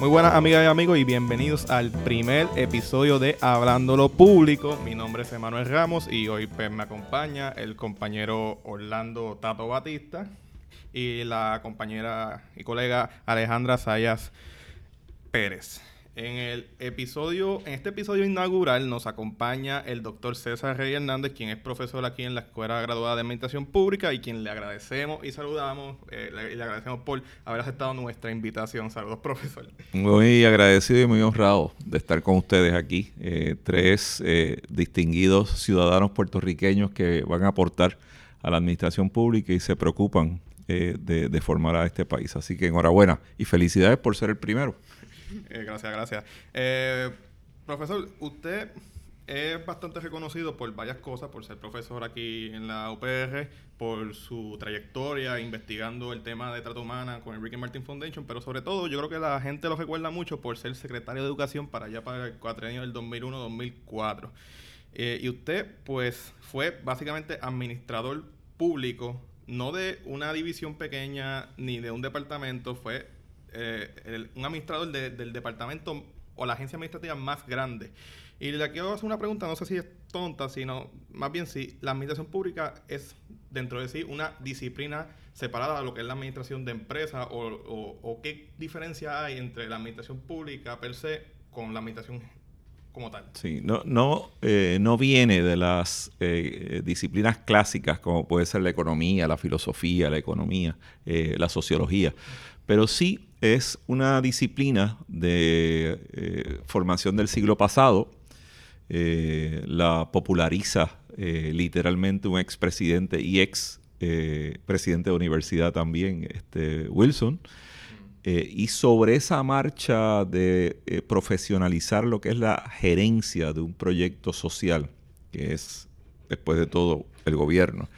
Muy buenas amigas y amigos y bienvenidos al primer episodio de Hablando lo Público. Mi nombre es Emanuel Ramos y hoy pues, me acompaña el compañero Orlando Tato Batista y la compañera y colega Alejandra Sayas Pérez. En el episodio, en este episodio inaugural nos acompaña el doctor César Rey Hernández, quien es profesor aquí en la Escuela Graduada de Administración Pública y quien le agradecemos y saludamos, eh, le, agradecemos por haber aceptado nuestra invitación. Saludos, profesor. Muy agradecido y muy honrado de estar con ustedes aquí. Eh, tres eh, distinguidos ciudadanos puertorriqueños que van a aportar a la administración pública y se preocupan de, de formar a este país. Así que enhorabuena y felicidades por ser el primero. Eh, gracias, gracias. Eh, profesor, usted es bastante reconocido por varias cosas, por ser profesor aquí en la UPR, por su trayectoria investigando el tema de trata humana con el Ricky Martin Foundation, pero sobre todo yo creo que la gente lo recuerda mucho por ser secretario de Educación para allá para el cuatrienio del 2001-2004. Eh, y usted, pues, fue básicamente administrador público, no de una división pequeña ni de un departamento, fue eh, un administrador del departamento o la agencia administrativa más grande. Y le quiero hacer una pregunta, no sé si es tonta, sino más bien si la administración pública es dentro de sí una disciplina separada de lo que es la administración de empresas o, qué diferencia hay entre la administración pública per se con la administración como tal. Sí, no, no, eh, no viene de las eh, disciplinas clásicas como puede ser la economía, la filosofía, la economía, la sociología, pero sí es una disciplina de eh, formación del siglo pasado. Eh, la populariza eh, literalmente un expresidente y ex presidente de universidad también, este, Wilson. y sobre esa marcha de profesionalizar lo que es la gerencia de un proyecto social, que es después de todo el gobierno,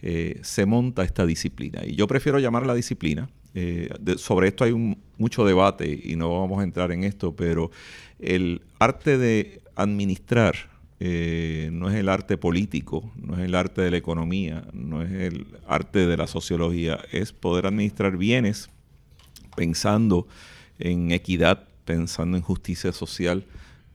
se monta esta disciplina. Y yo prefiero llamarla disciplina eh, sobre esto hay mucho debate y no vamos a entrar en esto, pero el arte de administrar eh, no es el arte político, no es el arte de la economía, no es el arte de la sociología, es poder administrar bienes pensando en equidad, pensando en justicia social,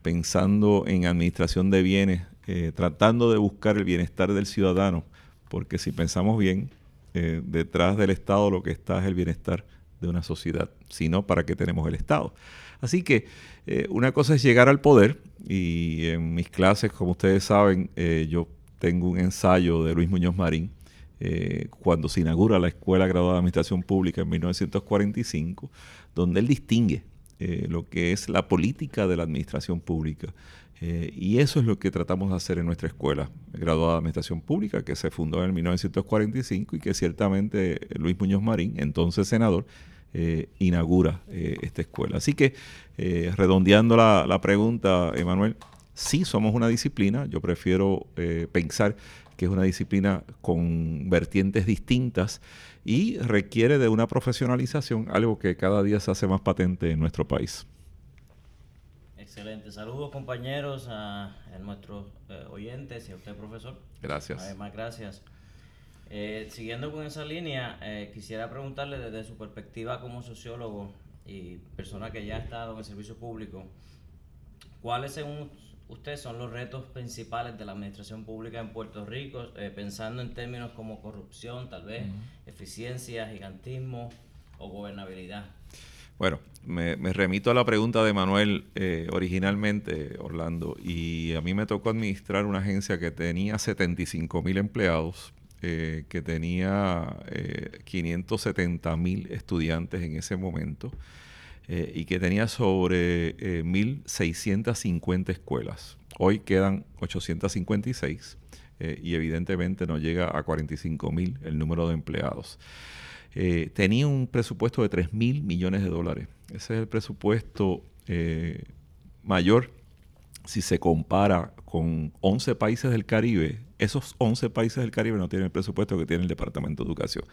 pensando en administración de bienes, eh, tratando de buscar el bienestar del ciudadano, porque si pensamos bien, eh, detrás del Estado lo que está es el bienestar de una sociedad, sino para qué tenemos el Estado. Así que eh, una cosa es llegar al poder y en mis clases, como ustedes saben, eh, yo tengo un ensayo de Luis Muñoz Marín cuando se inaugura la Escuela Graduada de Administración Pública en 1945, donde él distingue lo que es la política de la administración pública eh, y eso es lo que tratamos de hacer en nuestra escuela, graduada de Administración Pública, que se fundó en el 1945 y que ciertamente Luis Muñoz Marín, entonces senador, eh, inaugura eh, esta escuela. Así que, redondeando la, la, pregunta, Emanuel, sí somos una disciplina, yo prefiero pensar que es una disciplina con vertientes distintas y requiere de una profesionalización, algo que cada día se hace más patente en nuestro país. Excelente. Saludos compañeros a, nuestros eh, oyentes y a usted profesor. Gracias. Además, gracias. Eh, siguiendo con esa línea, eh, quisiera preguntarle desde su perspectiva como sociólogo y persona que ya ha estado en el servicio público, ¿cuáles según usted son los retos principales de la administración pública en Puerto Rico, pensando en términos como corrupción, tal vez, eficiencia, gigantismo o gobernabilidad? Bueno, me, remito a la pregunta de Manuel eh, originalmente, Orlando, y a mí me tocó administrar una agencia que tenía 75 mil empleados, eh, que tenía 570 eh, mil estudiantes en ese momento y que tenía sobre 1.650 escuelas. Hoy quedan 856 y evidentemente no llega a 45 mil el número de empleados. Eh, tenía un presupuesto de 3 mil millones de dólares. Ese es el presupuesto eh, mayor si se compara con 11 países del Caribe. Esos 11 países del Caribe no tienen el presupuesto que tiene el Departamento de Educación.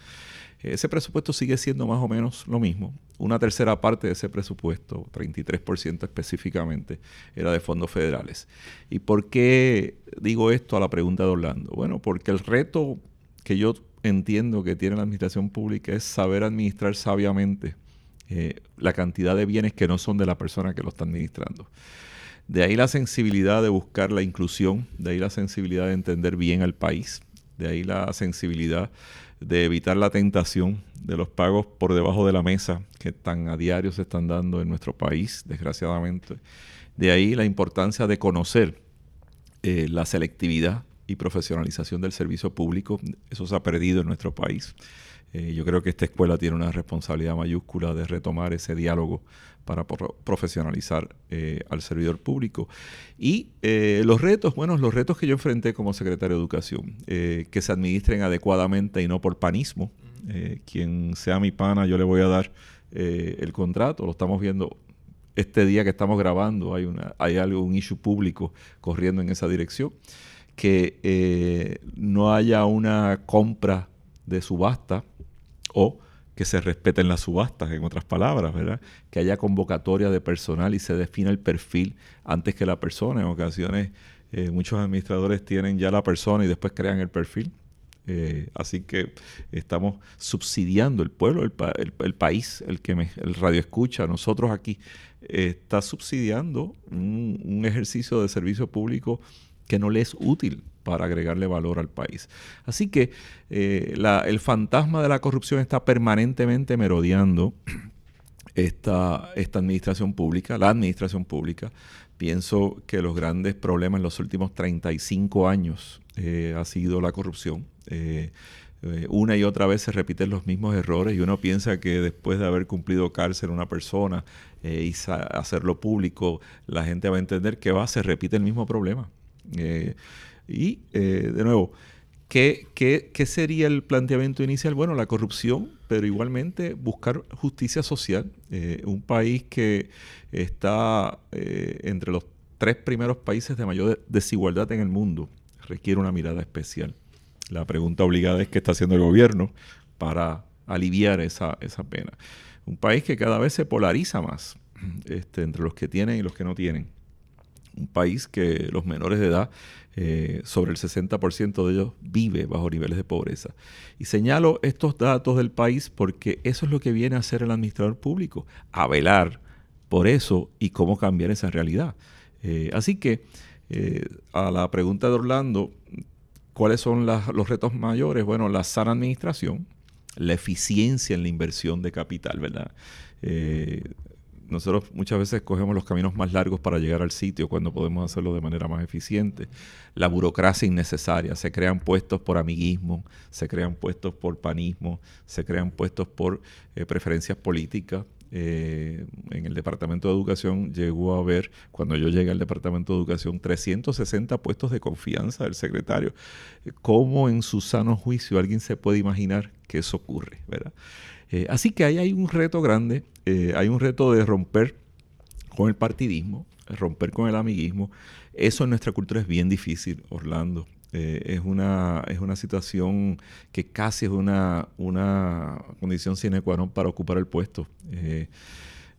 Ese presupuesto sigue siendo más o menos lo mismo. Una tercera parte de ese presupuesto, 33% específicamente, era de fondos federales. ¿Y por qué digo esto a la pregunta de Orlando? Bueno, porque el reto que yo entiendo que tiene la administración pública es saber administrar sabiamente eh, la cantidad de bienes que no son de la persona que lo está administrando. De ahí la sensibilidad de buscar la inclusión, de ahí la sensibilidad de entender bien al país, de ahí la sensibilidad de evitar la tentación de los pagos por debajo de la mesa que tan a diario se están dando en nuestro país, desgraciadamente. De ahí la importancia de conocer eh, la selectividad y profesionalización del servicio público. Eso se ha perdido en nuestro país. Eh, yo creo que esta escuela tiene una responsabilidad mayúscula de retomar ese diálogo para profesionalizar eh, al servidor público. Y eh, los retos, bueno, los retos que yo enfrenté como secretario de Educación, que se administren adecuadamente y no por panismo. quien sea mi pana, yo le voy a dar el contrato. Lo estamos viendo este día que estamos grabando, hay, una, hay algo, un issue público corriendo en esa dirección. Que no haya una compra de subasta o que se respeten las subastas, en otras palabras, ¿verdad? Que haya convocatoria de personal y se defina el perfil antes que la persona. En ocasiones eh, muchos administradores tienen ya la persona y después crean el perfil. Eh, así que estamos subsidiando el pueblo, el, país, el que me, el radio escucha, nosotros aquí, está subsidiando un ejercicio de servicio público que no le es útil para agregarle valor al país. Así que eh, el fantasma de la corrupción está permanentemente merodeando esta, esta administración pública, la administración pública. Pienso que los grandes problemas en los últimos 35 años eh, ha sido la corrupción. Eh, una y otra vez se repiten los mismos errores y uno piensa que después de haber cumplido cárcel una persona y hacerlo público, la gente va a entender que va, se repite el mismo problema. Y, eh, de nuevo, ¿qué, sería el planteamiento inicial? Bueno, la corrupción, pero igualmente buscar justicia social. Eh, un país que está eh, entre los tres primeros países de mayor desigualdad en el mundo requiere una mirada especial. La pregunta obligada es qué está haciendo el gobierno para aliviar esa, esa pena. Un país que cada vez se polariza más este, entre los que tienen y los que no tienen. Un país que los menores de edad eh, sobre el 60% de ellos vive bajo niveles de pobreza. Y señalo estos datos del país porque eso es lo que viene a hacer el administrador público, a velar por eso y cómo cambiar esa realidad. Eh, así que eh, a la pregunta de Orlando, ¿cuáles son los retos mayores? Bueno, la sana administración, la eficiencia en la inversión de capital, ¿verdad? Nosotros muchas veces cogemos los caminos más largos para llegar al sitio cuando podemos hacerlo de manera más eficiente. La burocracia innecesaria, se crean puestos por amiguismo, se crean puestos por panismo, se crean puestos por eh, preferencias políticas. Eh, en el Departamento de Educación llegó a haber, cuando yo llegué al Departamento de Educación, 360 puestos de confianza del secretario. ¿Cómo en su sano juicio alguien se puede imaginar que eso ocurre? ¿verdad? Eh, así que ahí hay un reto grande, eh, hay un reto de romper con el partidismo, romper con el amiguismo. Eso en nuestra cultura es bien difícil, Orlando. Eh, es, una, es una situación que casi es una, una condición sine qua non para ocupar el puesto.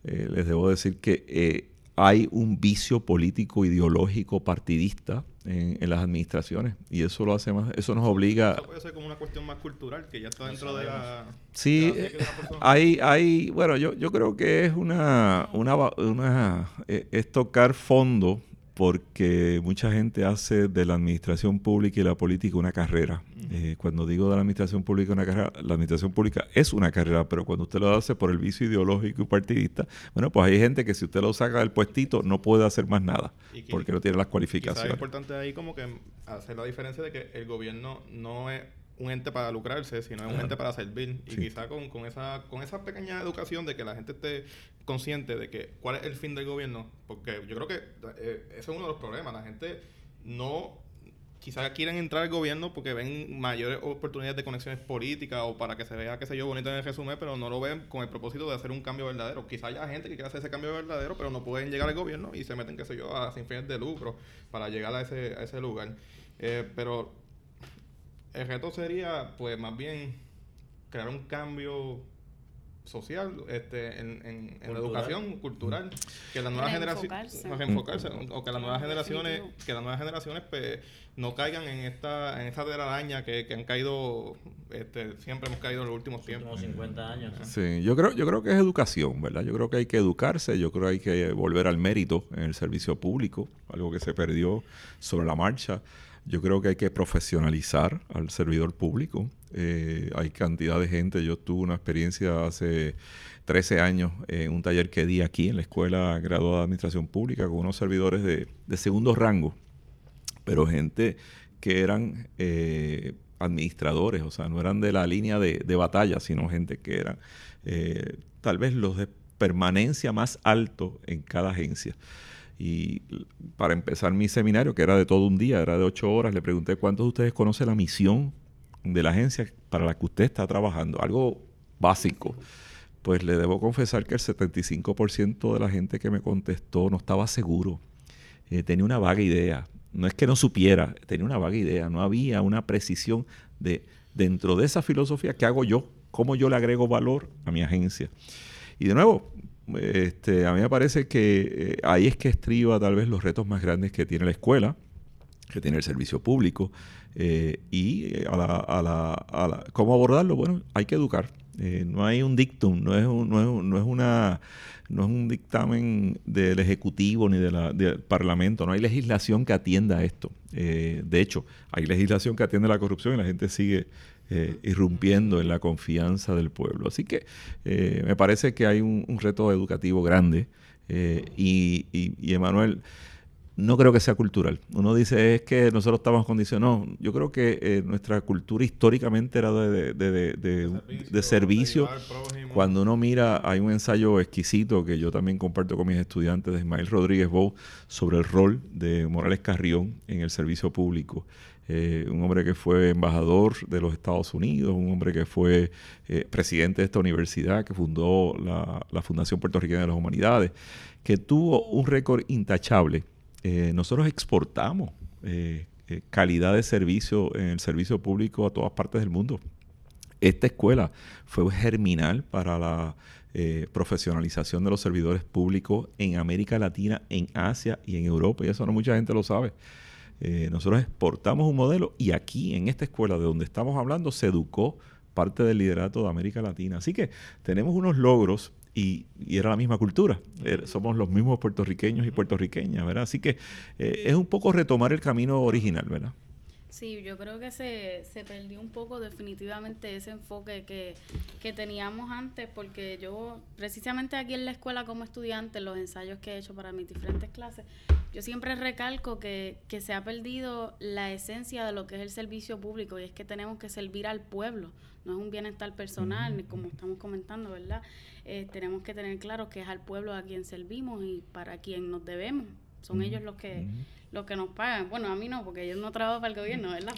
les debo decir que hay un vicio político, ideológico, partidista en, las administraciones y eso lo hace más, eso nos obliga... Eso puede ser como una cuestión más cultural que ya está dentro de la... Sí, hay, hay, bueno, yo, yo creo que es una, una, una eh, es tocar fondo porque mucha gente hace de la administración pública y la política una carrera. Eh, cuando digo de la administración pública una carrera, la administración pública es una carrera, pero cuando usted lo hace por el vicio ideológico y partidista, bueno, pues hay gente que si usted lo saca del puestito no puede hacer más nada, porque no tiene las cualificaciones. Es importante ahí como que hacer la diferencia de que el gobierno no es un ente para lucrarse, sino es un ente para servir. Y quizá con, con, esa, con esa pequeña educación de que la gente esté consciente de que cuál es el fin del gobierno, porque yo creo que eh, ese es uno de los problemas. La gente no quizás quieren entrar al gobierno porque ven mayores oportunidades de conexiones políticas o para que se vea, qué sé yo, bonito en el resumen, pero no lo ven con el propósito de hacer un cambio verdadero. Quizás haya gente que quiera hacer ese cambio verdadero, pero no pueden llegar al gobierno y se meten, qué sé yo, a sin fines de lucro para llegar a ese, a ese lugar. Eh, pero el reto sería, pues, más bien crear un cambio social, este, en, en, en la educación cultural, que las nuevas generaciones enfocarse o que las nuevas generaciones, que las nuevas generaciones pues, no caigan en esta, en esta telaraña que, que han caído, este, siempre hemos caído en los últimos tiempos. Últimos 50 años. Sí, yo creo, yo creo que es educación, ¿verdad? Yo creo que hay que educarse, yo creo que hay que volver al mérito en el servicio público, algo que se perdió sobre la marcha. Yo creo que hay que profesionalizar al servidor público. Eh, hay cantidad de gente. Yo tuve una experiencia hace 13 años en un taller que di aquí en la Escuela Graduada de Administración Pública con unos servidores de, segundo rango, pero gente que eran eh, administradores, o sea, no eran de la línea de, batalla, sino gente que eran eh, tal vez los de permanencia más alto en cada agencia. Y para empezar mi seminario, que era de todo un día, era de ocho horas, le pregunté cuántos de ustedes conocen la misión de la agencia para la que usted está trabajando, algo básico. Pues le debo confesar que el 75% de la gente que me contestó no estaba seguro, eh, tenía una vaga idea. No es que no supiera, tenía una vaga idea, no había una precisión de dentro de esa filosofía, ¿qué hago yo? ¿Cómo yo le agrego valor a mi agencia? Y de nuevo, este, a mí me parece que eh, ahí es que estriba tal vez los retos más grandes que tiene la escuela, que tiene el servicio público, eh, y eh, a la, a la, a la, cómo abordarlo. Bueno, hay que educar. no hay un dictum, no es, no, es, no, es una, no es un dictamen del Ejecutivo ni de la, del Parlamento, no hay legislación que atienda a esto. de hecho, hay legislación que atiende la corrupción y la gente sigue eh, irrumpiendo en la confianza del pueblo. Así que eh, me parece que hay un, reto educativo grande eh, y, y, Emanuel, no creo que sea cultural. Uno dice es que nosotros estamos condicionados. Yo creo que nuestra cultura históricamente era de, de, servicio. Cuando uno mira, hay un ensayo exquisito que yo también comparto con mis estudiantes de Ismael Rodríguez Bou sobre el rol de Morales Carrión en el servicio público. Eh, un hombre que fue embajador de los Estados Unidos, un hombre que fue eh, presidente de esta universidad, que fundó la, Fundación Puertorriqueña de las Humanidades, que tuvo un récord intachable. Eh, nosotros exportamos calidad de servicio en el servicio público a todas partes del mundo. Esta escuela fue germinal para la profesionalización de los servidores públicos en América Latina, en Asia y en Europa, y eso no mucha gente lo sabe. Eh, nosotros exportamos un modelo y aquí, en esta escuela de donde estamos hablando, se educó parte del liderato de América Latina. Así que tenemos unos logros y, era la misma cultura. Er, somos los mismos puertorriqueños y puertorriqueñas, ¿verdad? Así que eh, es un poco retomar el camino original, ¿verdad? Sí, yo creo que se, se perdió un poco definitivamente ese enfoque que, que teníamos antes, porque yo precisamente aquí en la escuela como estudiante, los ensayos que he hecho para mis diferentes clases, yo siempre recalco que, que se ha perdido la esencia de lo que es el servicio público y es que tenemos que servir al pueblo, no es un bienestar personal, como estamos comentando, ¿verdad? Eh, tenemos que tener claro que es al pueblo a quien servimos y para quien nos debemos. Son ellos los que los que nos pagan. Bueno, a mí no, porque yo no trabajo para el gobierno, ¿verdad?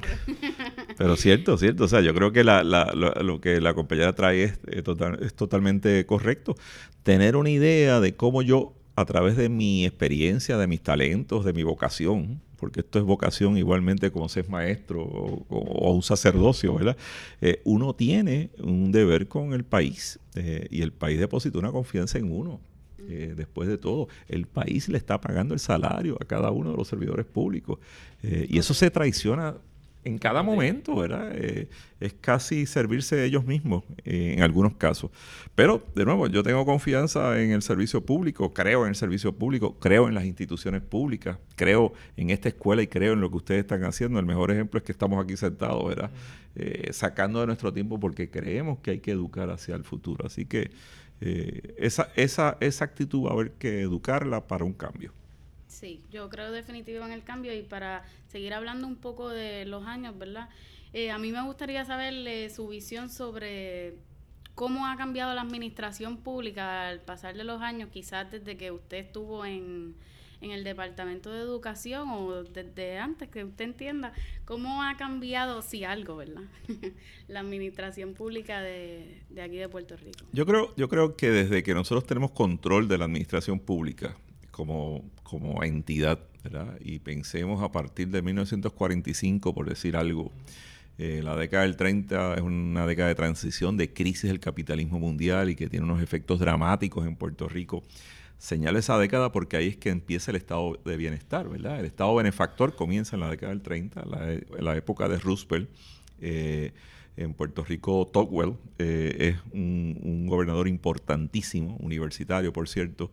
Pero, cierto, cierto. O sea, yo creo que la, la, lo, que la compañera trae es, es totalmente correcto. Tener una idea de cómo yo, a través de mi experiencia, de mis talentos, de mi vocación, porque esto es vocación igualmente como ser maestro o, un sacerdocio, ¿verdad? Eh, uno tiene un deber con el país eh, y el país deposita una confianza en uno. Eh, después de todo, el país le está pagando el salario a cada uno de los servidores públicos. Eh, y eso se traiciona en cada momento, ¿verdad? Eh, es casi servirse ellos mismos en algunos casos. Pero, de nuevo, yo tengo confianza en el servicio público, creo en el servicio público, creo en las instituciones públicas, creo en esta escuela y creo en lo que ustedes están haciendo. El mejor ejemplo es que estamos aquí sentados, ¿verdad? sacando de nuestro tiempo porque creemos que hay que educar hacia el futuro. Así que eh, esa, esa, esa actitud va a haber que educarla para un cambio. Sí, yo creo definitivo en el cambio y para seguir hablando un poco de los años, ¿verdad? Eh, a mí me gustaría saber su visión sobre cómo ha cambiado la administración pública al pasar de los años, quizás desde que usted estuvo en, en el Departamento de Educación o desde antes, que usted entienda cómo ha cambiado, si algo, ¿verdad? la administración pública de, de, aquí de Puerto Rico. Yo creo, yo creo que desde que nosotros tenemos control de la administración pública como, como entidad, ¿verdad? Y pensemos a partir de 1945, por decir algo, Eh, la década del 30 es una década de transición, de crisis del capitalismo mundial y que tiene unos efectos dramáticos en Puerto Rico. Señalo esa década porque ahí es que empieza el estado de bienestar, ¿verdad? El estado benefactor comienza en la década del 30, la, la época de Roosevelt. Eh, en Puerto Rico, Tocqueville eh, es un, gobernador importantísimo, universitario, por cierto,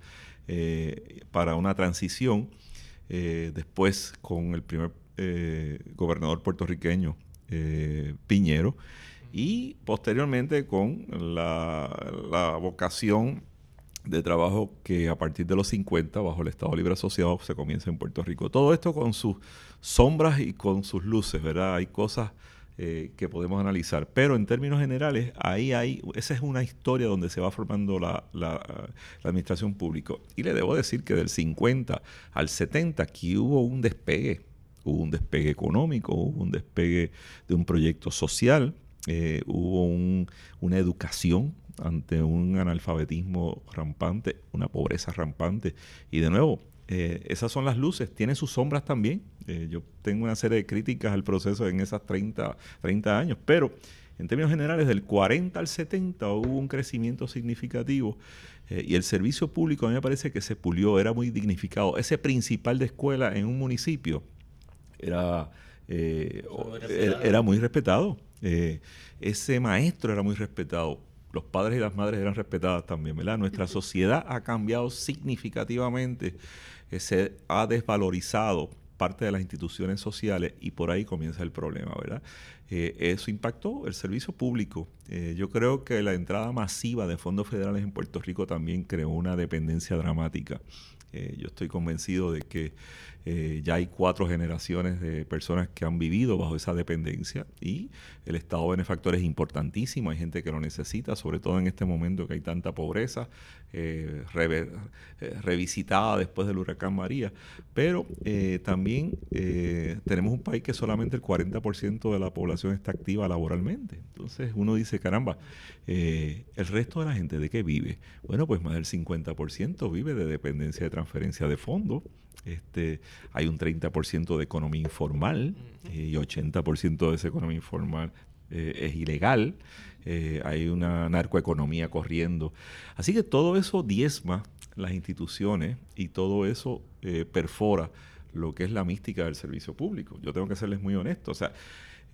para una transición. después, con el primer gobernador puertorriqueño, eh, Piñero, y posteriormente con la, vocación de trabajo que a partir de los 50, bajo el Estado Libre Asociado, se comienza en Puerto Rico. Todo esto con sus sombras y con sus luces, ¿verdad? Hay cosas eh, que podemos analizar, pero en términos generales, ahí hay, esa es una historia donde se va formando la, la administración pública. Y le debo decir que del 50 al 70 aquí hubo un despegue hubo un despegue económico, hubo un despegue de un proyecto social, eh, hubo una educación ante un analfabetismo rampante, una pobreza rampante. Y de nuevo, eh, esas son las luces, tienen sus sombras también. Eh, yo tengo una serie de críticas al proceso en esas 30, 30 años, pero en términos generales, del 40 al 70 hubo un crecimiento significativo y el servicio público a mí me parece que se pulió, era muy dignificado. Ese principal de escuela en un municipio era, eh, era, muy respetado. Eh, ese maestro era muy respetado. Los padres y las madres eran respetadas también, ¿verdad? Nuestra sociedad ha cambiado significativamente, eh, se ha desvalorizado parte de las instituciones sociales y por ahí comienza el problema, ¿verdad? eso impactó el servicio público. yo creo que la entrada masiva de fondos federales en Puerto Rico también creó una dependencia dramática. yo estoy convencido de que eh, ya hay cuatro generaciones de personas que han vivido bajo esa dependencia y el Estado benefactor es importantísimo. Hay gente que lo necesita, sobre todo en este momento que hay tanta pobreza, eh, eh, revisitada después del huracán María. Pero también tenemos un país que solamente el 40% de la población está activa laboralmente. Entonces uno dice, caramba, el resto de la gente de qué vive? Bueno, pues más del 50% vive de dependencia de transferencia de fondos. Este, hay un 30% de economía informal eh, y 80% de esa economía informal eh, es ilegal. Eh, hay una narcoeconomía corriendo. Así que todo eso diezma las instituciones y todo eso perfora lo que es la mística del servicio público. Yo tengo que serles muy honesto. O sea,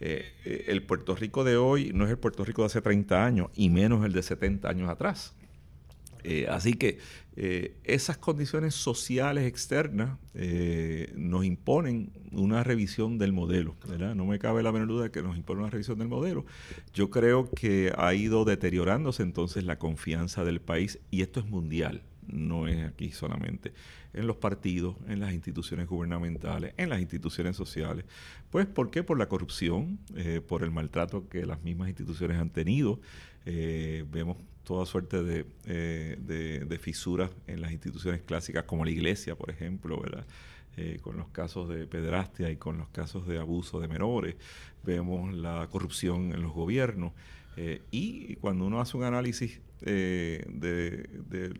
el Puerto Rico de hoy no es el Puerto Rico de hace 30 años y menos el de 70 años atrás. Eh, así que eh, esas condiciones sociales externas eh, nos imponen una revisión del modelo. No me cabe la menor duda de que nos impone una revisión del modelo. Yo creo que ha ido deteriorándose entonces la confianza del país y esto es mundial, no es aquí solamente, en los partidos, en las instituciones gubernamentales, en las instituciones sociales. Pues, ¿por qué? Por la corrupción, por el maltrato que las mismas instituciones han tenido. vemos toda suerte eh, de, fisuras en las instituciones clásicas como la iglesia, por ejemplo, ¿verdad? Eh, con los casos de pedrastia y con los casos de abuso de menores, vemos la corrupción en los gobiernos. Eh, y cuando uno hace un análisis de, de,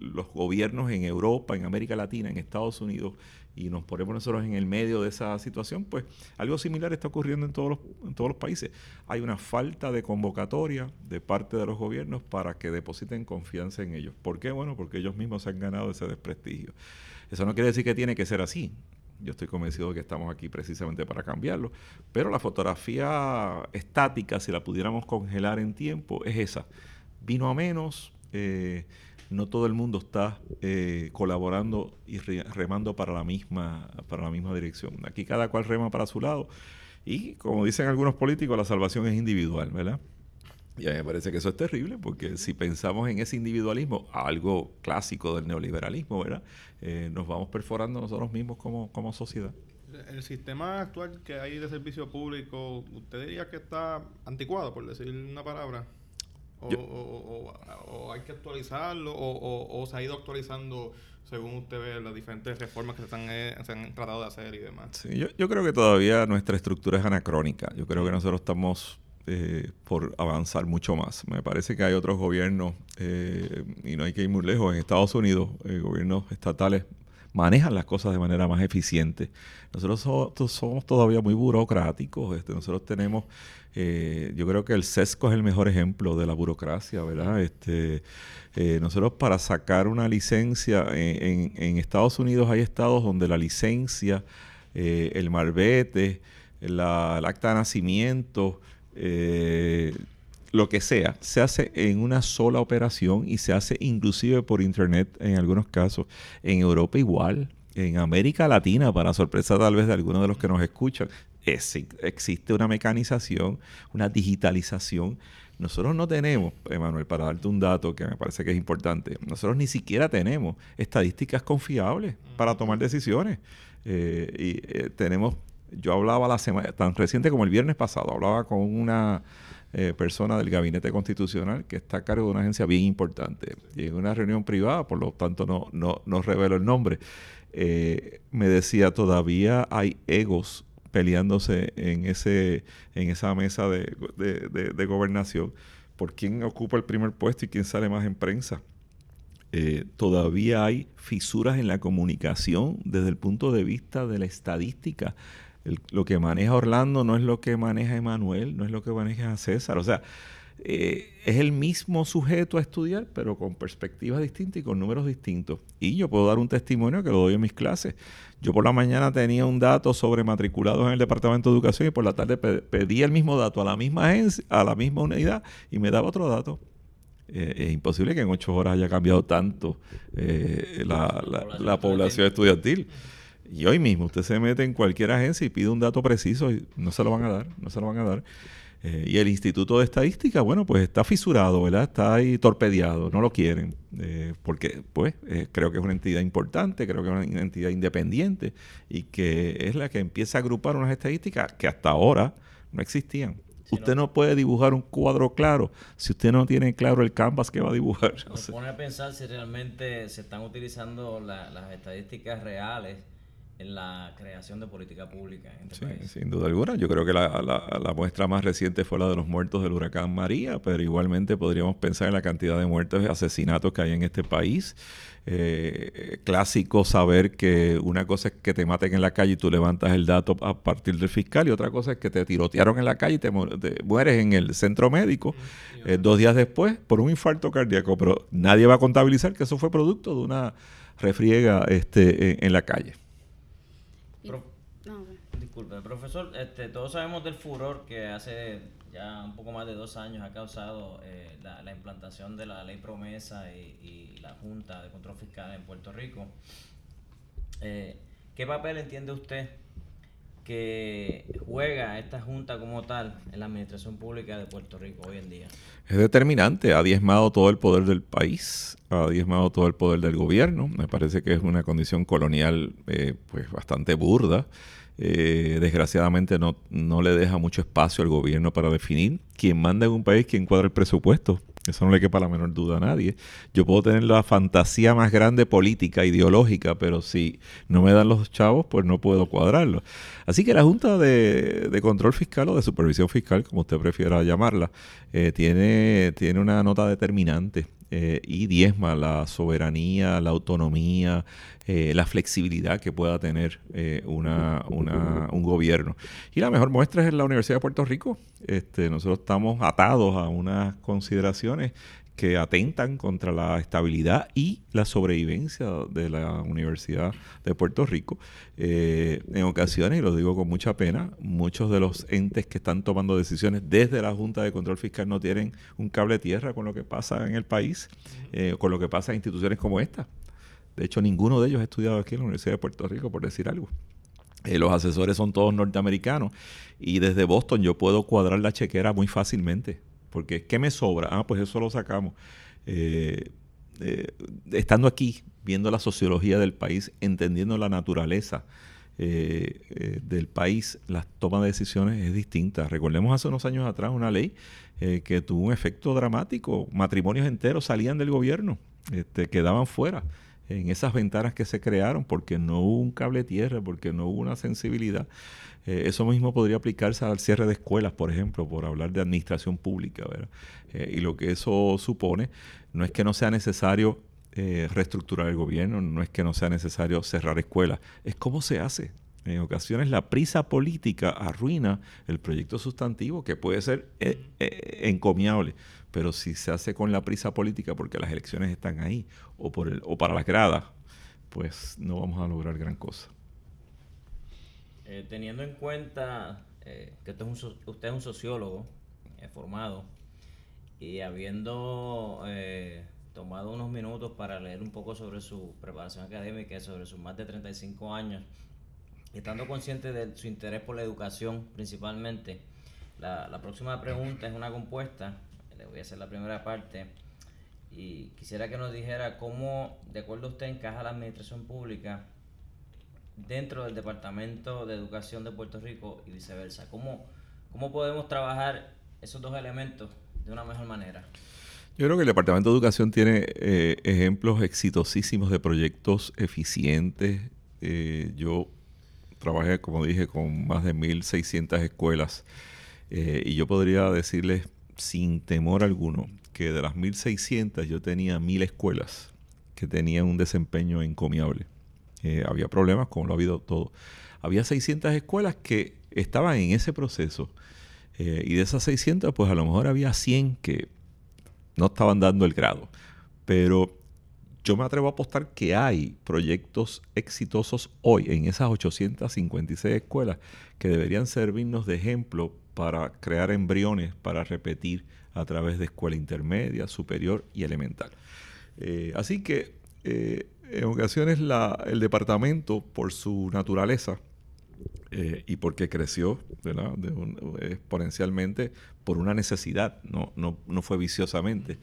los gobiernos en Europa, en América Latina, en Estados Unidos y nos ponemos nosotros en el medio de esa situación, pues algo similar está ocurriendo en todos los, en todos los países. Hay una falta de convocatoria de parte de los gobiernos para que depositen confianza en ellos. ¿Por qué? Bueno, porque ellos mismos se han ganado ese desprestigio. Eso no quiere decir que tiene que ser así. Yo estoy convencido de que estamos aquí precisamente para cambiarlo. Pero la fotografía estática, si la pudiéramos congelar en tiempo, es esa. Vino a menos. Eh, no todo el mundo está eh, colaborando y remando para la misma para la misma dirección. Aquí cada cual rema para su lado y como dicen algunos políticos, la salvación es individual, ¿verdad? Y a mí me parece que eso es terrible, porque si pensamos en ese individualismo, algo clásico del neoliberalismo, ¿verdad? Eh, nos vamos perforando nosotros mismos como, como sociedad. El sistema actual que hay de servicio público, ¿usted diría que está anticuado, por decir una palabra? O, hay que actualizarlo o, se ha ido actualizando según usted ve las diferentes reformas que se, están, eh, se han tratado de hacer y demás. Sí, yo, yo creo que todavía nuestra estructura es anacrónica. Yo creo que nosotros estamos eh, por avanzar mucho más. Me parece que hay otros gobiernos, eh, y no hay que ir muy lejos, en Estados Unidos, gobiernos estatales manejan las cosas de manera más eficiente. Nosotros somos, todavía muy burocráticos, este, nosotros tenemos, eh, yo creo que el SESCO es el mejor ejemplo de la burocracia, ¿verdad? Este, eh, nosotros para sacar una licencia, en, Estados Unidos hay estados donde la licencia, eh, el marbete, la, el acta de nacimiento, lo que sea, se hace en una sola operación y se hace inclusive por internet en algunos casos. En Europa igual, en América Latina, para sorpresa tal vez de algunos de los que nos escuchan, existe una mecanización, una digitalización. Nosotros no tenemos, Emanuel, para darte un dato que me parece que es importante, nosotros ni siquiera tenemos estadísticas confiables para tomar decisiones. Eh, y eh, tenemos, yo hablaba la semana, tan reciente como el viernes pasado, hablaba con una eh, persona del gabinete constitucional que está a cargo de una agencia bien importante. Y en una reunión privada, por lo tanto no, no, no revelo el nombre, eh, me decía, todavía hay egos peleándose en, ese, en esa mesa de, de, gobernación por quién ocupa el primer puesto y quién sale más en prensa. Eh, todavía hay fisuras en la comunicación desde el punto de vista de la estadística lo que maneja Orlando no es lo que maneja Emanuel, no es lo que maneja César. O sea, eh, es el mismo sujeto a estudiar, pero con perspectivas distintas y con números distintos. Y yo puedo dar un testimonio que lo doy en mis clases. Yo por la mañana tenía un dato sobre matriculados en el Departamento de Educación y por la tarde pedía el mismo dato a la misma agencia, a la misma unidad y me daba otro dato. Eh, es imposible que en ocho horas haya cambiado tanto eh, la población estudiantil. Y hoy mismo usted se mete en cualquier agencia y pide un dato preciso y no se lo van a dar, no se lo van a dar. Eh, y el Instituto de Estadística, bueno, pues está fisurado, ¿verdad? Está ahí torpedeado, no lo quieren, eh, porque pues eh, creo que es una entidad importante, creo que es una entidad independiente y que es la que empieza a agrupar unas estadísticas que hasta ahora no existían. usted no, puede dibujar un cuadro claro si usted no tiene claro el canvas que va a dibujar. Se pone a pensar si realmente se están utilizando las estadísticas reales en la creación de política pública en este país. Sin duda alguna. Yo creo que la, la, muestra más reciente fue la de los muertos del huracán María, pero igualmente podríamos pensar en la cantidad de muertos y asesinatos que hay en este país. Eh, clásico saber que una cosa es que te maten en la calle y tú levantas el dato a partir del fiscal y otra cosa es que te tirotearon en la calle y te, mueres en el centro médico eh, dos días después por un infarto cardíaco, pero nadie va a contabilizar que eso fue producto de una refriega este, en la calle. Disculpe, profesor, este, todos sabemos del furor que hace ya un poco más de dos años ha causado eh, la, implantación de la ley promesa y, la Junta de Control Fiscal en Puerto Rico. Eh, ¿Qué papel entiende usted que juega esta Junta como tal en la administración pública de Puerto Rico hoy en día? Es determinante, ha diezmado todo el poder del país, ha diezmado todo el poder del gobierno, me parece que es una condición colonial eh, pues bastante burda. Eh, desgraciadamente no, no le deja mucho espacio al gobierno para definir quién manda en un país, quién cuadra el presupuesto. Eso no le quepa la menor duda a nadie. Yo puedo tener la fantasía más grande política, ideológica, pero si no me dan los chavos, pues no puedo cuadrarlo. Así que la Junta de, Control Fiscal o de Supervisión Fiscal, como usted prefiera llamarla, eh, tiene, tiene una nota determinante eh, y diezma la soberanía, la autonomía, eh, la flexibilidad que pueda tener eh, una, un gobierno. Y la mejor muestra es la Universidad de Puerto Rico. Este, nosotros estamos atados a unas consideraciones que atentan contra la estabilidad y la sobrevivencia de la Universidad de Puerto Rico. Eh, en ocasiones, y lo digo con mucha pena, muchos de los entes que están tomando decisiones desde la Junta de Control Fiscal no tienen un cable tierra con lo que pasa en el país, eh, con lo que pasa en instituciones como esta. De hecho, ninguno de ellos ha estudiado aquí en la Universidad de Puerto Rico, por decir algo. Eh, los asesores son todos norteamericanos y desde Boston yo puedo cuadrar la chequera muy fácilmente porque ¿qué me sobra? Ah, pues eso lo sacamos. Eh, eh, estando aquí, viendo la sociología del país, entendiendo la naturaleza eh, del país, la toma de decisiones es distinta. Recordemos hace unos años atrás una ley que tuvo un efecto dramático. Matrimonios enteros salían del gobierno, este, quedaban fuera en esas ventanas que se crearon porque no hubo un cable tierra, porque no hubo una sensibilidad. Eh, eso mismo podría aplicarse al cierre de escuelas, por ejemplo, por hablar de administración pública. Eh, y lo que eso supone no es que no sea necesario eh, reestructurar el gobierno, no es que no sea necesario cerrar escuelas, es cómo se hace. En ocasiones la prisa política arruina el proyecto sustantivo que puede ser encomiable, pero si se hace con la prisa política porque las elecciones están ahí o, por el, o para las gradas, pues no vamos a lograr gran cosa. Teniendo en cuenta que usted es un, usted es un sociólogo formado y habiendo tomado unos minutos para leer un poco sobre su preparación académica, sobre sus más de 35 años, estando consciente de su interés por la educación principalmente, la, la próxima pregunta es una compuesta, le voy a hacer la primera parte, y quisiera que nos dijera cómo, de acuerdo a usted, encaja la administración pública dentro del Departamento de Educación de Puerto Rico y viceversa. ¿Cómo, cómo podemos trabajar esos dos elementos de una mejor manera? Yo creo que el Departamento de Educación tiene eh, ejemplos exitosísimos de proyectos eficientes. Eh, yo trabajé, como dije, con más de 1.600 escuelas eh, y yo podría decirles sin temor alguno que de las 1.600 yo tenía 1.000 escuelas que tenían un desempeño encomiable. Había problemas, como lo ha habido todo. Había 600 escuelas que estaban en ese proceso y de esas 600, pues a lo mejor había 100 que no estaban dando el grado. Pero yo me atrevo a apostar que hay proyectos exitosos hoy en esas 856 escuelas que deberían servirnos de ejemplo para crear embriones para repetir a través de escuela intermedia, superior y elemental. Eh, así que eh, en ocasiones el departamento, por su naturaleza, eh, y porque creció exponencialmente por una necesidad, no, no, fue viciosamente.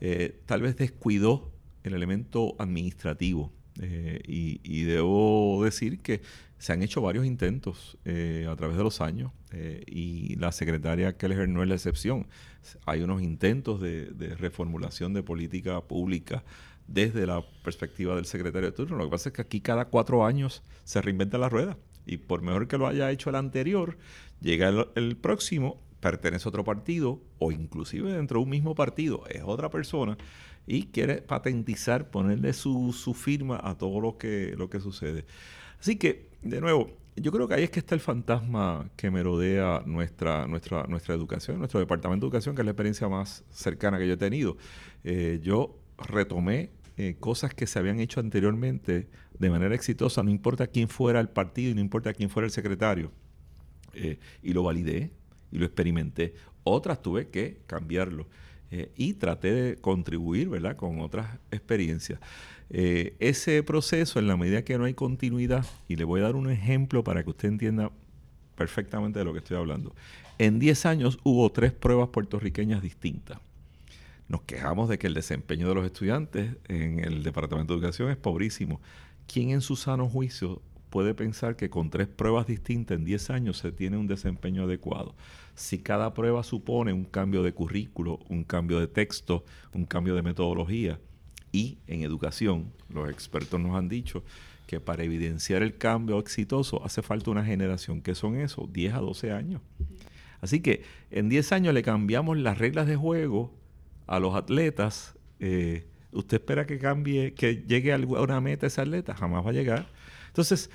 Eh, tal vez descuidó el elemento administrativo eh, y, debo decir que se han hecho varios intentos a través de los años y la secretaria Keller no es la excepción. Hay unos intentos de, de reformulación de política pública desde la perspectiva del secretario de turno. Lo que pasa es que aquí cada cuatro años se reinventa la rueda y por mejor que lo haya hecho el anterior, llega el, próximo, pertenece a otro partido o inclusive dentro de un mismo partido es otra persona y quiere patentizar, ponerle su, firma a todo lo que, lo que sucede. Así que, de nuevo, yo creo que ahí es que está el fantasma que merodea nuestra, nuestra, nuestra educación, nuestro departamento de educación, que es la experiencia más cercana que yo he tenido. Eh, yo retomé eh, cosas que se habían hecho anteriormente de manera exitosa, no importa quién fuera el partido y no importa quién fuera el secretario. Eh, y lo validé y lo experimenté. Otras tuve que cambiarlo. Eh, y traté de contribuir, ¿verdad?, con otras experiencias. ese proceso, en la medida que no hay continuidad, y le voy a dar un ejemplo para que usted entienda perfectamente de lo que estoy hablando. En 10 años hubo tres pruebas puertorriqueñas distintas nos quejamos de que el desempeño de los estudiantes en el Departamento de Educación es pobrísimo. ¿Quién en su sano juicio puede pensar que con tres pruebas distintas en 10 años se tiene un desempeño adecuado? Si cada prueba supone un cambio de currículo, un cambio de texto, un cambio de metodología, y en educación, los expertos nos han dicho que para evidenciar el cambio exitoso hace falta una generación. ¿Qué son esos? 10 a 12 años. Así que en 10 años le cambiamos las reglas de juego a los atletas, eh, ¿usted espera que cambie, que llegue a una meta ese atleta? Jamás va a llegar. Entonces,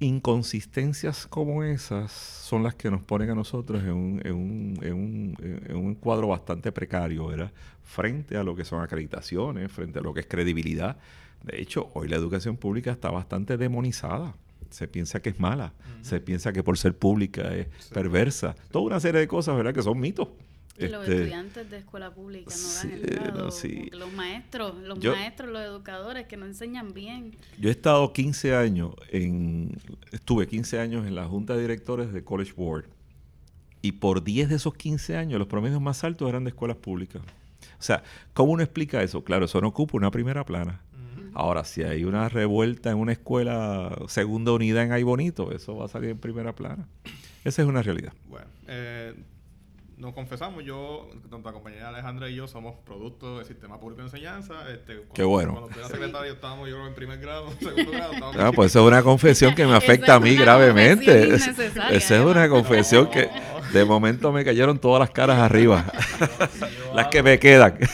inconsistencias como esas son las que nos ponen a nosotros en un, en un, en un, en un cuadro bastante precario, ¿verdad? Frente a lo que son acreditaciones, frente a lo que es credibilidad. De hecho, hoy la educación pública está bastante demonizada. Se piensa que es mala, se piensa que por ser pública es perversa. Toda una serie de cosas, ¿verdad? Que son mitos los este, estudiantes de escuela pública no dan el grado, los maestros, los maestros, los educadores que no enseñan bien. Yo he estado 15 años en, estuve 15 años en la junta de directores de College Board y por 10 de esos 15 años los promedios más altos eran de escuelas públicas. O sea, ¿cómo uno explica eso? Claro, eso no ocupa una primera plana. Ahora, si hay una revuelta en una escuela segunda unidad en Ay Bonito, eso va a salir en primera plana. Esa es una realidad. Bueno, eh, nos confesamos, yo, tanto la compañera Alejandra y yo somos producto del sistema público de enseñanza. Este, cuando, Qué bueno. Cuando fui secretario estábamos yo en primer grado, segundo grado. Ah, pues eso es una confesión que me afecta a mí gravemente. Esa es una confesión que de momento me cayeron todas las caras arriba. las que me quedan.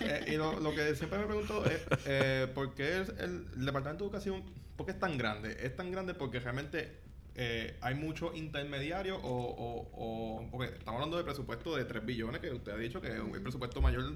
Eh, y lo, lo que siempre me pregunto es eh, por qué el, el Departamento de Educación, ¿por qué es tan grande? Es tan grande porque realmente eh, hay muchos intermediarios o, o, o, porque estamos hablando de presupuesto de 3 billones que usted ha dicho que es un presupuesto mayor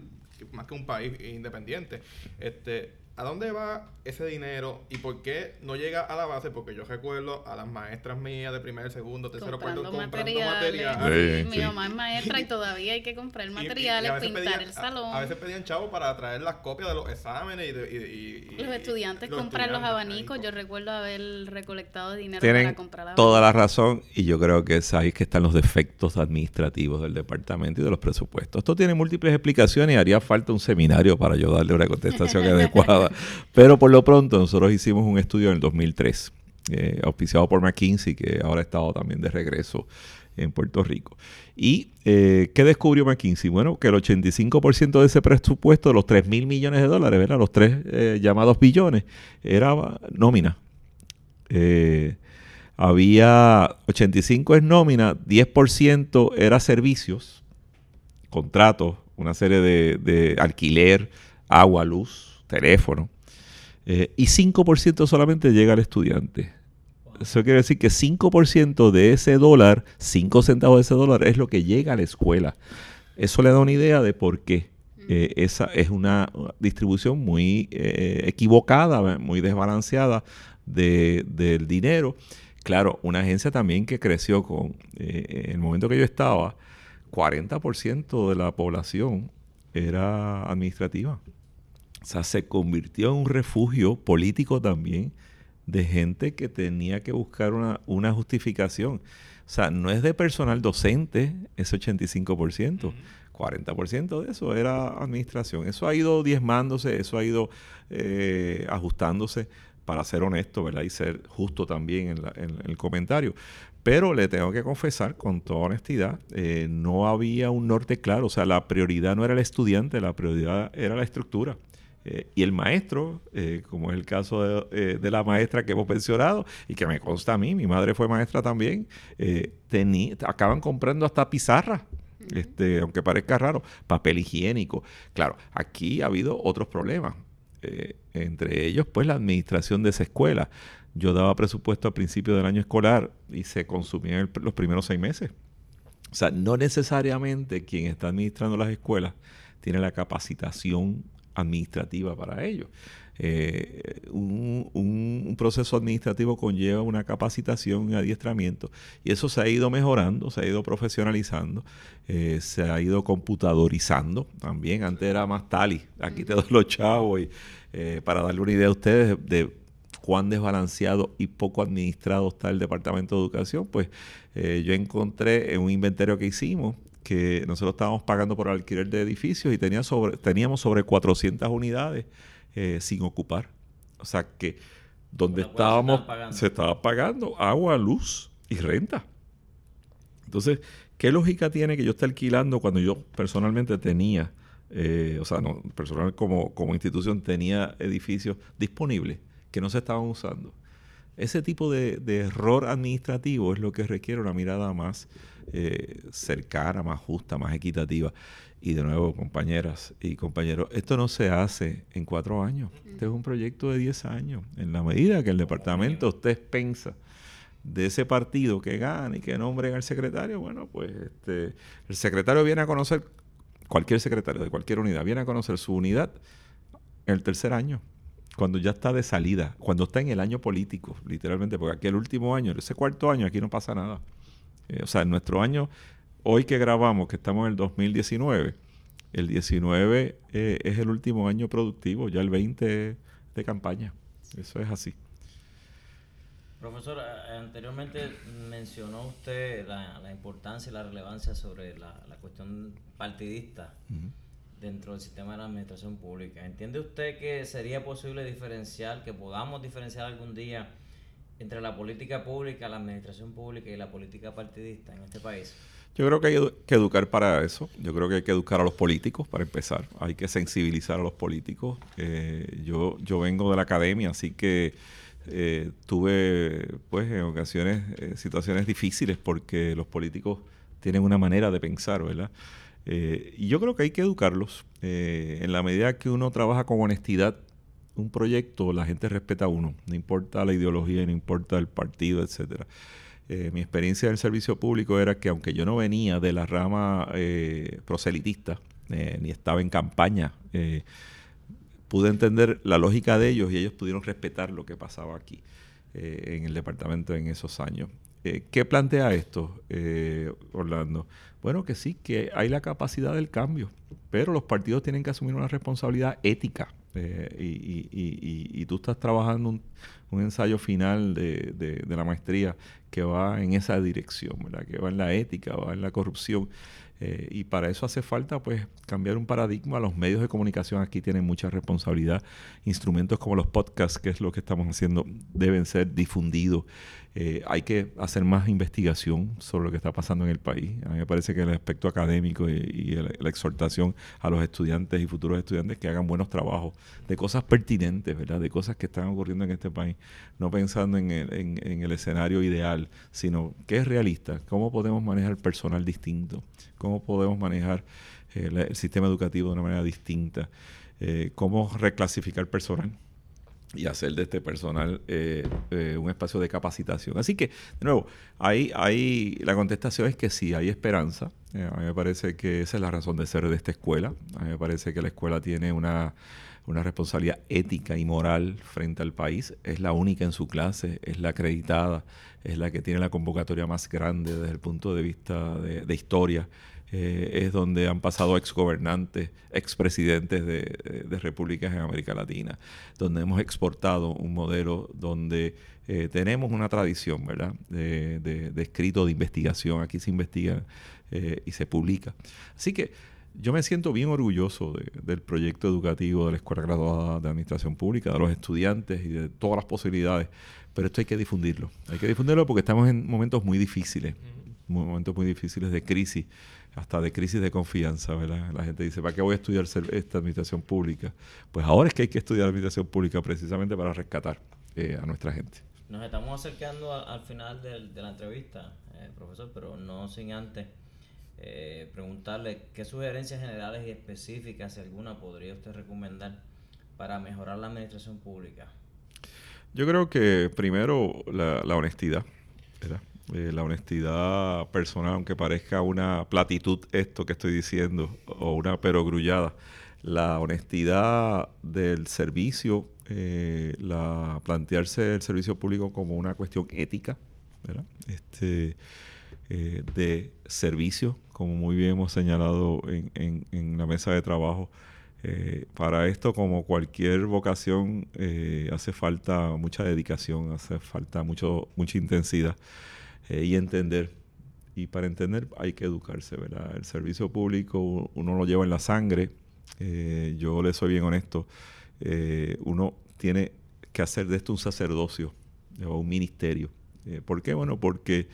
más que un país independiente. Este ¿A dónde va ese dinero y por qué no llega a la base? Porque yo recuerdo a las maestras mías de primer, segundo, tercero, cuarto comprando materiales. Mi mamá es maestra y todavía hay que comprar materiales, pintar el salón. A, veces pedían chavos para traer las copias de los exámenes y... los estudiantes compran los abanicos. Yo recuerdo haber recolectado dinero para comprar abanicos. toda la razón y yo creo que es ahí que están los defectos administrativos del departamento y de los presupuestos. Esto tiene múltiples explicaciones y haría falta un seminario para yo darle una contestación adecuada. Pero por lo pronto nosotros hicimos un estudio en el 2003, eh, auspiciado por McKinsey, que ahora ha estado también de regreso en Puerto Rico. ¿Y eh, qué descubrió McKinsey? Bueno, que el 85% de ese presupuesto, los 3 mil millones de dólares, ¿verdad? los tres eh, llamados billones, era nómina. había 85 es nómina, 10% era servicios, contratos, una serie de alquiler, agua, luz, teléfono, eh, y 5% solamente llega al estudiante. Eso quiere decir que 5% de ese dólar, 5 centavos de ese dólar, es lo que llega a la escuela. Eso le da una idea de por qué. Eh, esa es una distribución muy eh, equivocada, muy desbalanceada del dinero. Claro, una agencia también que creció con, en el momento que yo estaba, 40% de la población era administrativa. O sea, se convirtió en un refugio político también de gente que tenía que buscar una, justificación. O sea, no es de personal docente ese 85%. 40% de eso era administración. Eso ha ido diezmándose, eso ha ido eh, ajustándose, para ser honesto, ¿verdad? Y ser justo también en, el comentario. Pero le tengo que confesar con toda honestidad, eh, no había un norte claro. O sea, la prioridad no era el estudiante, la prioridad era la estructura. Eh, y el maestro, eh, como es el caso eh, de, la maestra que hemos mencionado y que me consta a mí, mi madre fue maestra también, acaban comprando hasta pizarra. Este, aunque parezca raro, papel higiénico. Claro, aquí ha habido otros problemas. entre ellos, pues, la administración de esa escuela. Yo daba presupuesto al principio del año escolar y se consumía los primeros seis meses. O sea, no necesariamente quien está administrando las escuelas tiene la capacitación administrativa para ello. Eh, un, proceso administrativo conlleva una capacitación y adiestramiento y eso se ha ido mejorando, se ha ido profesionalizando, eh, se ha ido computadorizando también. Antes era más tali, aquí te doy los chavos y eh, para darle una idea a ustedes de cuán desbalanceado y poco administrado está el Departamento de Educación, pues yo encontré en un inventario que hicimos que nosotros estábamos pagando por alquiler de edificios y tenía sobre, teníamos sobre 400 unidades eh, sin ocupar. O sea que donde estábamos se estaba pagando agua, luz y renta. Entonces, ¿qué lógica tiene que yo esté alquilando cuando yo personalmente tenía, eh, o sea, no, personal como, como institución tenía edificios disponibles que no se estaban usando? Ese tipo de, de error administrativo es lo que requiere una mirada más eh, cercana, más justa, más equitativa. Y de nuevo, compañeras y compañeros, esto no se hace en cuatro años. Este es un proyecto de diez años. En la medida que el departamento usted piensa de ese partido que gane y que nombren al secretario, bueno, pues este, el secretario viene a conocer, cualquier secretario de cualquier unidad, viene a conocer su unidad en el tercer año cuando ya está de salida, cuando está en el año político, literalmente, porque aquí el último año, ese cuarto año, aquí no pasa nada. Eh, o sea, en nuestro año, hoy que grabamos, que estamos en el 2019, el 19 eh, es el último año productivo, ya el 20 de campaña. Eso es así. Profesor, anteriormente mencionó usted la, importancia y la relevancia sobre la, cuestión partidista dentro del sistema de la administración pública. ¿Entiende usted que sería posible diferenciar, que podamos diferenciar algún día entre la política pública, la administración pública y la política partidista en este país? Yo creo que hay que educar para eso. Yo creo que hay que educar a los políticos para empezar. Hay que sensibilizar a los políticos. Eh, yo, yo vengo de la academia, así que eh, tuve, pues, en ocasiones eh, situaciones difíciles porque los políticos tienen una manera de pensar, ¿verdad? Y yo creo que hay que educarlos. En la medida que uno trabaja con honestidad, un proyecto, la gente respeta a uno, no importa la ideología, no importa el partido, etcétera. Eh, mi experiencia en el servicio público era que aunque yo no venía de la rama proselitista, ni estaba en campaña, pude entender la lógica de ellos y ellos pudieron respetar lo que pasaba aquí en el departamento en esos años. ¿Qué plantea esto, Orlando? Bueno, que sí, que hay la capacidad del cambio, pero los partidos tienen que asumir una responsabilidad ética. Eh, y, tú estás trabajando un, ensayo final de, la maestría que va en esa dirección, ¿verdad? que va en la ética, va en la corrupción. Eh, y para eso hace falta pues cambiar un paradigma. Los medios de comunicación aquí tienen mucha responsabilidad. Instrumentos como los podcasts, que es lo que estamos haciendo, deben ser difundidos. Eh, hay que hacer más investigación sobre lo que está pasando en el país. A mí me parece que el aspecto académico y, la exhortación a los estudiantes y futuros estudiantes que hagan buenos trabajos de cosas pertinentes, ¿verdad? De cosas que están ocurriendo en este país. No pensando en el, en el escenario ideal, sino que es realista. ¿Cómo podemos manejar personal distinto? ¿Cómo podemos manejar eh, el sistema educativo de una manera distinta? Eh, ¿Cómo reclasificar personal? Y hacer de este personal eh, eh, un espacio de capacitación. Así que, de nuevo, ahí, la contestación es que sí, hay esperanza. Eh, a mí me parece que esa es la razón de ser de esta escuela. A mí me parece que la escuela tiene una, una responsabilidad ética y moral frente al país. Es la única en su clase, es la acreditada, es la que tiene la convocatoria más grande desde el punto de vista de historia. Eh, es donde han pasado exgobernantes, expresidentes de, de repúblicas en América Latina, donde hemos exportado un modelo donde eh, tenemos una tradición, ¿verdad?, de, de, escrito, de investigación. Aquí se investiga eh, y se publica. Así que yo me siento bien orgulloso del proyecto educativo de la Escuela Graduada de Administración Pública, de los estudiantes y de todas las posibilidades, pero esto hay que difundirlo. Hay que difundirlo porque estamos en momentos muy difíciles, momentos muy difíciles de crisis hasta de crisis de confianza, ¿verdad? La gente dice, ¿para qué voy a estudiar esta administración pública? Pues ahora es que hay que estudiar administración pública precisamente para rescatar eh, a nuestra gente. Nos estamos acercando al final de, la entrevista, eh, profesor, pero no sin antes eh, preguntarle qué sugerencias generales y específicas, si alguna, podría usted recomendar para mejorar la administración pública. Yo creo que primero la, la honestidad, ¿verdad? Eh, la honestidad personal, aunque parezca una platitud esto que estoy diciendo, o una perogrullada, la honestidad del servicio, eh, la plantearse el servicio público como una cuestión ética, Este, eh, de servicio, como muy bien hemos señalado en, en, la mesa de trabajo. para esto, como cualquier vocación, hace falta mucha dedicación, hace falta mucho, mucha intensidad. Eh, y entender. Y para entender hay que educarse, ¿verdad? El servicio público uno lo lleva en la sangre. Eh, yo le soy bien honesto. Eh, uno tiene que hacer de esto un sacerdocio o un ministerio. ¿Por qué? Bueno, porque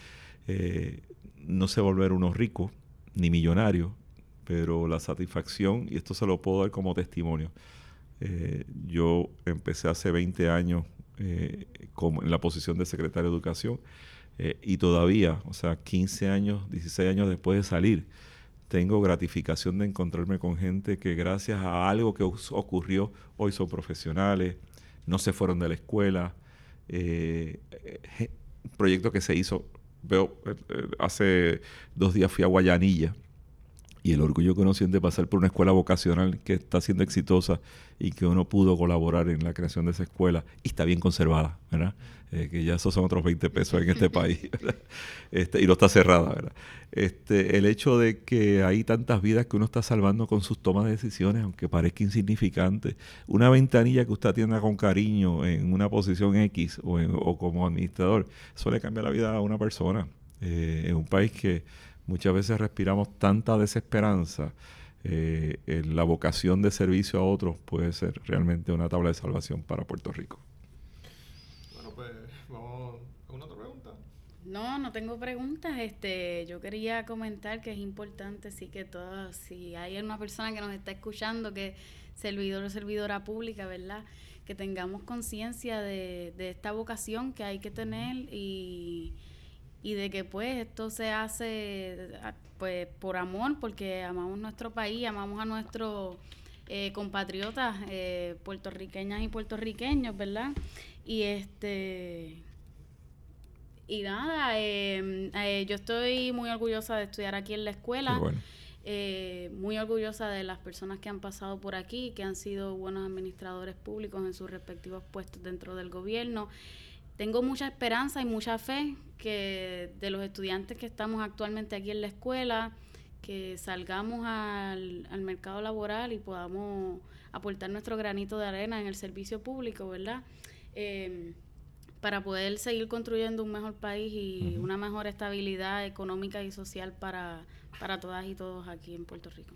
no se volver uno rico ni millonario, pero la satisfacción, y esto se lo puedo dar como testimonio. yo empecé hace 20 años como en la posición de secretario de Educación eh, y todavía, o sea, 15 años, 16 años después de salir, tengo gratificación de encontrarme con gente que gracias a algo que ocurrió hoy son profesionales, no se fueron de la escuela, eh, eh proyecto que se hizo, veo, hace dos días fui a Guayanilla y el orgullo que uno siente pasar por una escuela vocacional que está siendo exitosa y que uno pudo colaborar en la creación de esa escuela y está bien conservada, ¿verdad? Eh, que ya esos son otros 20 pesos en este país, Este, y no está cerrada, ¿verdad? Este, el hecho de que hay tantas vidas que uno está salvando con sus tomas de decisiones, aunque parezca insignificante, una ventanilla que usted atienda con cariño en una posición X o, como administrador, eso le cambia la vida a una persona. Eh, en un país que muchas veces respiramos tanta desesperanza, eh, la vocación de servicio a otros puede ser realmente una tabla de salvación para Puerto Rico. Bueno, pues vamos otra pregunta. No, no tengo preguntas. Este, yo quería comentar que es importante sí que todas, si hay una persona que nos está escuchando que servidor o servidora pública, ¿verdad? Que tengamos conciencia de, de esta vocación que hay que tener y y de que pues esto se hace pues por amor, porque amamos nuestro país, amamos a nuestros eh, compatriotas eh, puertorriqueñas y puertorriqueños, ¿verdad? Y este y nada, em, eh, yo estoy muy orgullosa de estudiar aquí en la escuela. muy orgullosa de las personas que han pasado por aquí, que han sido buenos administradores públicos en sus respectivos puestos dentro del gobierno. Tengo mucha esperanza y mucha fe que de los estudiantes que estamos actualmente aquí en la escuela, que salgamos al, mercado laboral y podamos aportar nuestro granito de arena en el servicio público, ¿verdad? Em, para poder seguir construyendo un mejor país y una mejor estabilidad económica y social para, para todas y todos aquí en Puerto Rico.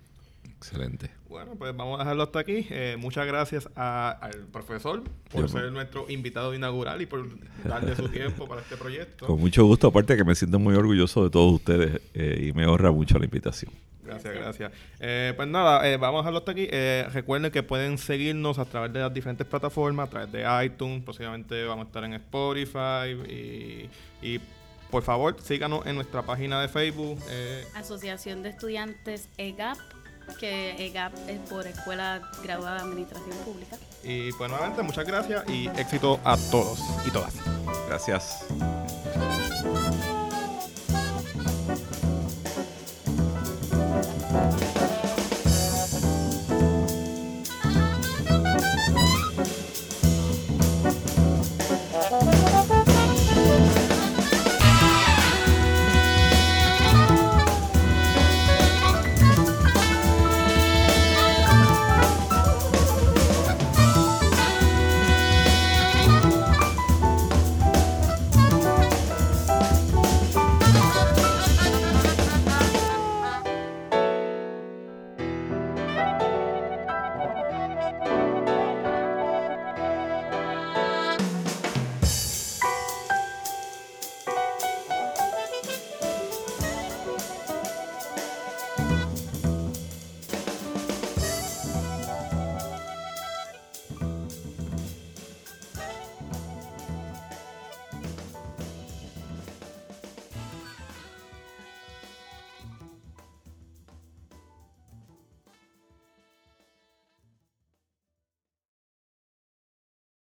Excelente. Bueno, pues vamos a dejarlo hasta aquí. Eh, muchas gracias al profesor por ser nuestro invitado inaugural y por darle su tiempo para este proyecto. Con mucho gusto, aparte que me siento muy orgulloso de todos ustedes eh, y me honra mucho la invitación. Gracias, gracias. Eh, pues nada, vamos a dejarlo hasta aquí. recuerden que pueden seguirnos a través de las diferentes plataformas, a través de iTunes, posiblemente vamos a estar en Spotify y, y por favor síganos en nuestra página de Facebook. Asociación de Estudiantes EGAP que EGAP es por Escuela Graduada de Administración Pública. Y pues nuevamente, muchas gracias y éxito a todos y todas. Gracias.